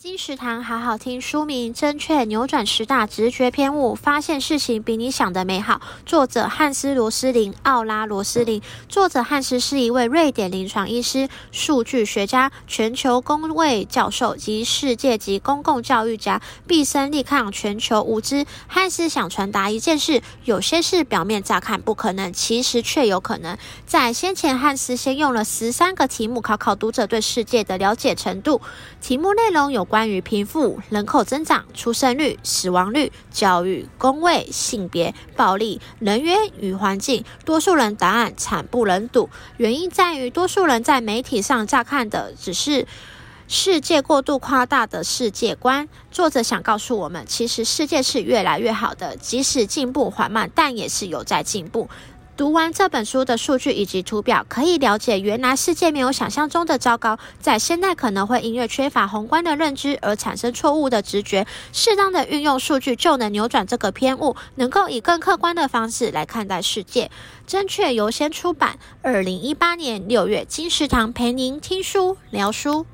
金石堂好好听书名：正确扭转十大直觉偏误，发现事情比你想的美好。作者汉斯·罗斯林，奥拉·罗斯林。作者汉斯是一位瑞典临床医师、数据学家、全球公卫教授及世界级公共教育家，毕生力抗全球无知。汉斯想传达一件事：有些事表面乍看不可能，其实却有可能。在先前，汉斯先用了十三个题目考考读者对世界的了解程度。题目内容有关于贫富、人口增长、出生率、死亡率、教育、工位、性别、暴力、人员与环境。多数人答案惨不忍睹，原因在于多数人在媒体上乍看的只是世界过度夸大的世界观。作者想告诉我们，其实世界是越来越好的，即使进步缓慢，但也是有在进步。读完这本书的数据以及图表，可以了解原来世界没有想象中的糟糕。在现代可能会因为缺乏宏观的认知而产生错误的直觉，适当的运用数据就能扭转这个偏误，能够以更客观的方式来看待世界。正确优先出版，二零一八年六月，金石堂陪您听书聊书。